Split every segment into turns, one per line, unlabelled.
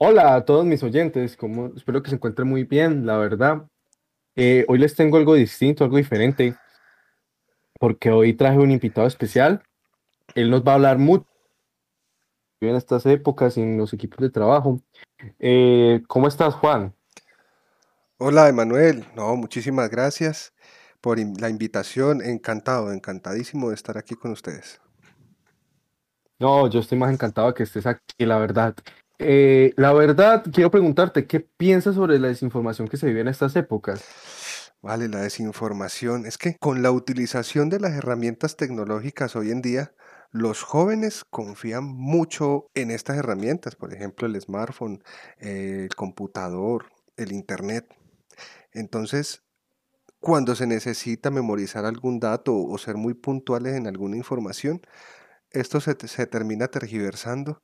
Hola a todos mis oyentes, como espero que se encuentren muy bien, la verdad. Eh, hoy les tengo algo distinto, algo diferente, porque hoy traje un invitado especial. Él nos va a hablar mucho en estas épocas en los equipos de trabajo. Eh, ¿cómo estás, Juan?
Hola, Emanuel. No, muchísimas gracias por la invitación. Encantado, encantadísimo de estar aquí con ustedes.
No, yo estoy más encantado que estés aquí, la verdad. Eh, la verdad, quiero preguntarte, ¿qué piensas sobre la desinformación que se vive en estas épocas?
Vale, la desinformación. Es que con la utilización de las herramientas tecnológicas hoy en día, los jóvenes confían mucho en estas herramientas, por ejemplo, el smartphone, eh, el computador, el internet. Entonces, cuando se necesita memorizar algún dato o ser muy puntuales en alguna información, esto se, te- se termina tergiversando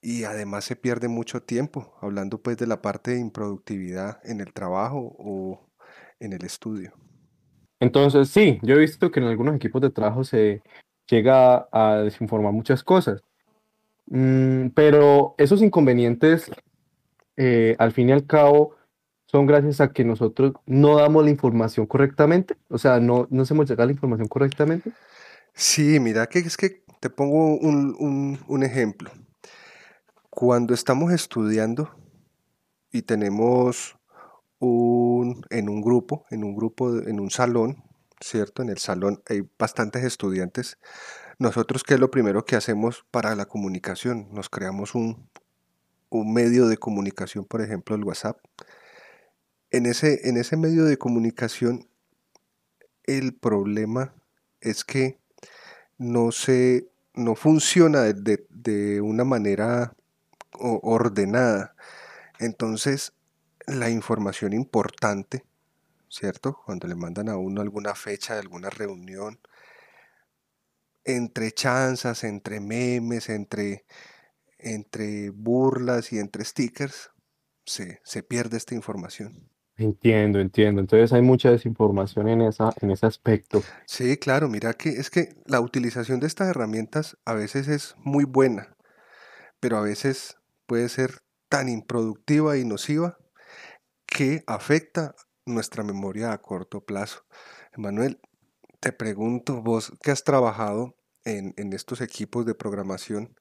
y además se pierde mucho tiempo, hablando pues de la parte de improductividad en el trabajo o en el estudio.
Entonces, sí, yo he visto que en algunos equipos de trabajo se llega a desinformar muchas cosas. Mm, pero esos inconvenientes, eh, al fin y al cabo, son gracias a que nosotros no damos la información correctamente, o sea, no, no hacemos llegar la información correctamente.
Sí, mira que es que te pongo un, un- un ejemplo. Cuando estamos estudiando y tenemos un, en un grupo, en un grupo, en un salón, ¿cierto? En el salón hay bastantes estudiantes. Nosotros, ¿qué es lo primero que hacemos para la comunicación? Nos creamos un, un medio de comunicación, por ejemplo, el WhatsApp. En ese, en ese medio de comunicación, el problema es que no se, no funciona de, de- de una manera ordenada. Entonces, la información importante, ¿cierto? Cuando le mandan a uno alguna fecha de alguna reunión, entre chanzas, entre memes, entre, entre burlas y entre stickers, se, se pierde esta información.
Entiendo, entiendo. Entonces hay mucha desinformación en esa, en ese aspecto.
Sí, claro, mira que es que la utilización de estas herramientas a veces es muy buena, pero a veces puede ser tan improductiva y nociva que afecta nuestra memoria a corto plazo. Emanuel, te pregunto, vos que has trabajado en, en estos equipos de programación,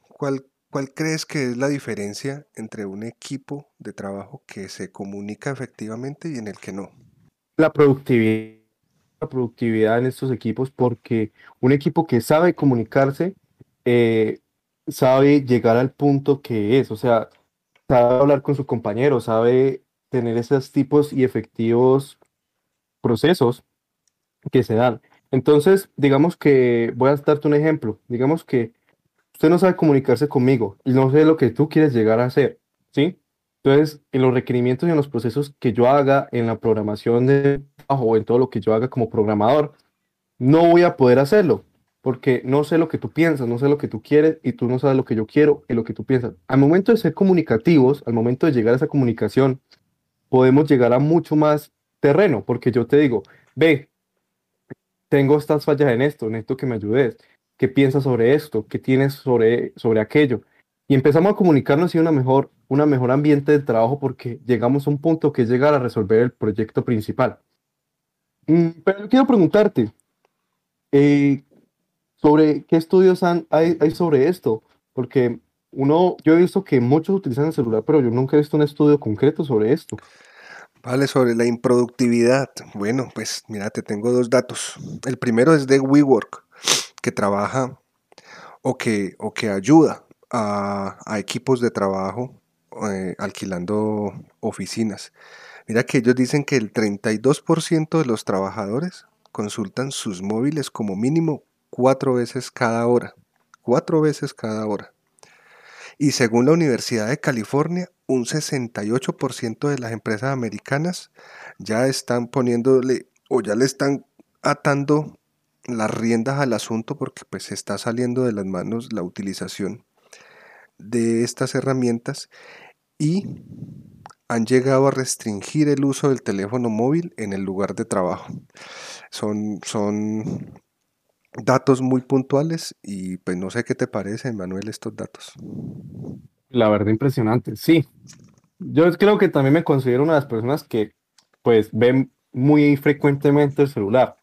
¿cuál, cuál crees que es la diferencia entre un equipo de trabajo que se comunica efectivamente y en el que no?
La productividad, la productividad en estos equipos, porque un equipo que sabe comunicarse, eh, sabe llegar al punto que es, o sea, sabe hablar con su compañero, sabe tener esos tipos y efectivos procesos que se dan. Entonces, digamos que, voy a darte un ejemplo, digamos que usted no sabe comunicarse conmigo y no sé lo que tú quieres llegar a hacer, ¿sí? Entonces, en los requerimientos y en los procesos que yo haga en la programación de trabajo o en todo lo que yo haga como programador, no voy a poder hacerlo porque no sé lo que tú piensas, no sé lo que tú quieres y tú no sabes lo que yo quiero y lo que tú piensas. Al momento de ser comunicativos, al momento de llegar a esa comunicación, podemos llegar a mucho más terreno, porque yo te digo, ve, tengo estas fallas en esto, necesito que me ayudes. ¿Qué piensas sobre esto? ¿Qué tienes sobre, sobre aquello? Y empezamos a comunicarnos y una mejor, una mejor ambiente de trabajo porque llegamos a un punto que es llegar a resolver el proyecto principal. Mm, pero quiero preguntarte, eh, sobre qué estudios han- hay, hay sobre esto, porque uno, yo he visto que muchos utilizan el celular, pero yo nunca he visto un estudio concreto sobre esto.
Vale, sobre la improductividad. Bueno, pues mira, te tengo dos datos. El primero es de WeWork, que trabaja o que, o que ayuda a, a equipos de trabajo eh, alquilando oficinas. Mira que ellos dicen que el 32% de los trabajadores consultan sus móviles como mínimo cuatro veces cada hora. Cuatro veces cada hora. Y según la Universidad de California, un 68% de las empresas americanas ya están poniéndole o ya le están atando las riendas al asunto porque pues se está saliendo de las manos la utilización de estas herramientas y han llegado a restringir el uso del teléfono móvil en el lugar de trabajo. Son, son datos muy puntuales y pues no sé qué te parece, Manuel, estos datos.
la verdad impresionante, sí. Yo creo que también me considero una de las personas que pues ven muy frecuentemente el celular.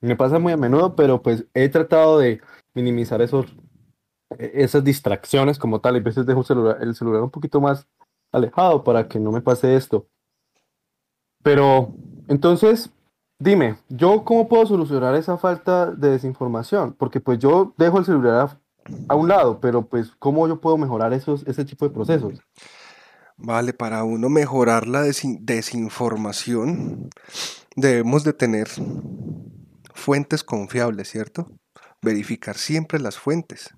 Me pasa muy a menudo, pero pues he tratado de minimizar esos, e-, esas distracciones como tal. A veces dejo el celular un poquito más alejado para que no me pase esto. Pero entonces, dime, ¿yo cómo puedo solucionar esa falta de desinformación? Porque pues yo dejo el celular a, un lado, pero pues ¿cómo yo puedo mejorar esos, ese tipo de procesos?
Vale, para uno mejorar la desinformación debemos de tener fuentes confiables, ¿cierto? Verificar siempre las fuentes.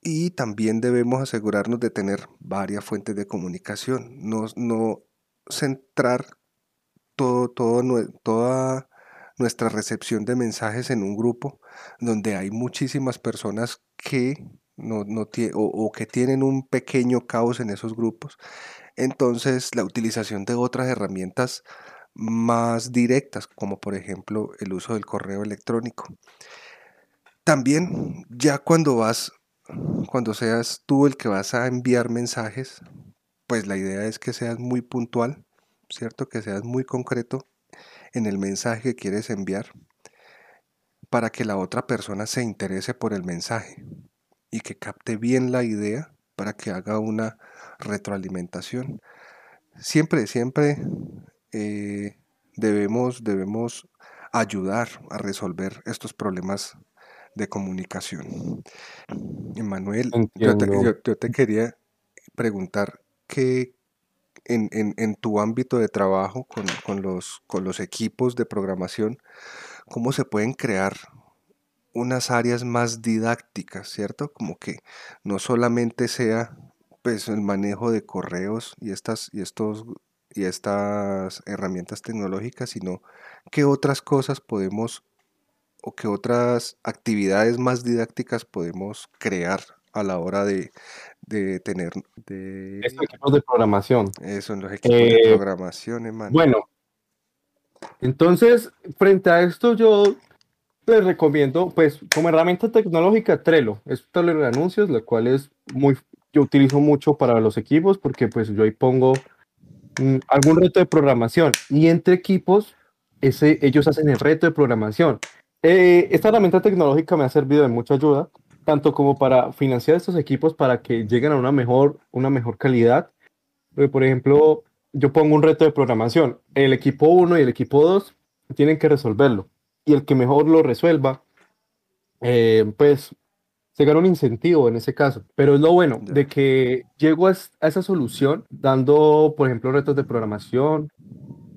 Y también debemos asegurarnos de tener varias fuentes de comunicación, no, no centrar todo, toda nuestra recepción de mensajes en un grupo donde hay muchísimas personas que no, no o, que tienen un pequeño caos en esos grupos. Entonces la utilización de otras herramientas más directas, como por ejemplo el uso del correo electrónico. También ya cuando vas, cuando seas tú el que vas a enviar mensajes, pues la idea es que seas muy puntual, ¿cierto? Que seas muy concreto en el mensaje que quieres enviar para que la otra persona se interese por el mensaje y que capte bien la idea para que haga una retroalimentación. Siempre, siempre eh, debemos, debemos ayudar a resolver estos problemas de comunicación. Emanuel, yo te, quería preguntar que en, tu ámbito de trabajo con, los, con los equipos de programación, ¿cómo se pueden crear unas áreas más didácticas, ¿cierto? Como que no solamente sea pues el manejo de correos y estas y estos y estas herramientas tecnológicas, sino qué otras cosas podemos o qué otras actividades más didácticas podemos crear a la hora de, tener de
equipos de programación.
Eso, en los equipos de eh, programación, hermano.
Bueno, entonces, frente a esto, yo les recomiendo, pues, como herramienta tecnológica, Trello. Es un tablero de anuncios, la cual es muy, yo utilizo mucho para los equipos, porque pues yo ahí pongo Mm, algún reto de programación y entre equipos ese, ellos hacen el reto de programación. Eh, esta herramienta tecnológica me ha servido de mucha ayuda, tanto como para financiar estos equipos para que lleguen a una mejor, una mejor calidad. por ejemplo, yo pongo un reto de programación, el equipo 1 y el equipo 2 tienen que resolverlo y el que mejor lo resuelva, eh, pues se gana un incentivo en ese caso. Pero es lo bueno de que llego a, esa solución dando, por ejemplo, retos de programación,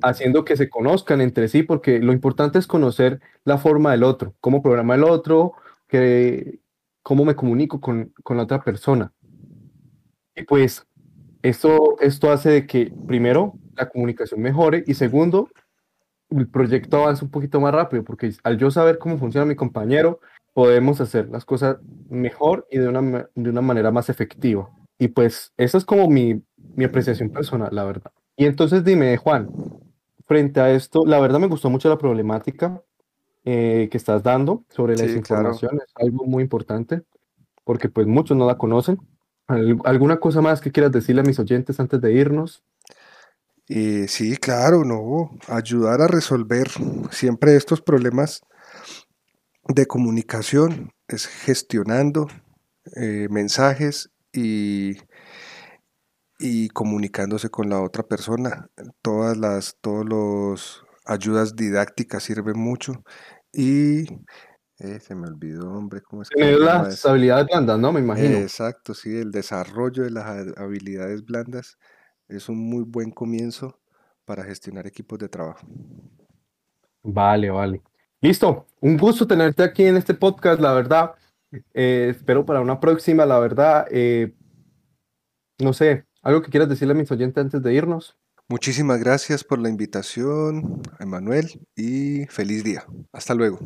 haciendo que se conozcan entre sí, porque lo importante es conocer la forma del otro, cómo programa el otro, que, cómo me comunico con, con la otra persona. Y pues esto, esto hace de que, primero, la comunicación mejore y segundo, el proyecto avance un poquito más rápido, porque al yo saber cómo funciona mi compañero, podemos hacer las cosas mejor y de una, de una manera más efectiva. Y pues esa es como mi, mi apreciación personal, la verdad. Y entonces dime, Juan, frente a esto, la verdad me gustó mucho la problemática eh, que estás dando sobre la desinformación, es algo muy importante, porque pues muchos no la conocen. ¿Alguna cosa más que quieras decirle a mis oyentes antes de irnos?
Eh, sí, claro, no, ayudar a resolver siempre estos problemas de comunicación es gestionando eh, mensajes y, y comunicándose con la otra persona. Todas las todos los ayudas didácticas sirven mucho y eh, se me olvidó, hombre, cómo es
que las habilidades blandas, ¿no? Me imagino.
exacto, sí, el desarrollo de las habilidades blandas es un muy buen comienzo para gestionar equipos de trabajo.
Vale, vale. Listo, un gusto tenerte aquí en este podcast, la verdad. Eh, espero para una próxima, la verdad. Eh, no sé, algo que quieras decirle a mis oyentes antes de irnos.
Muchísimas gracias por la invitación, Emanuel, y feliz día. Hasta luego.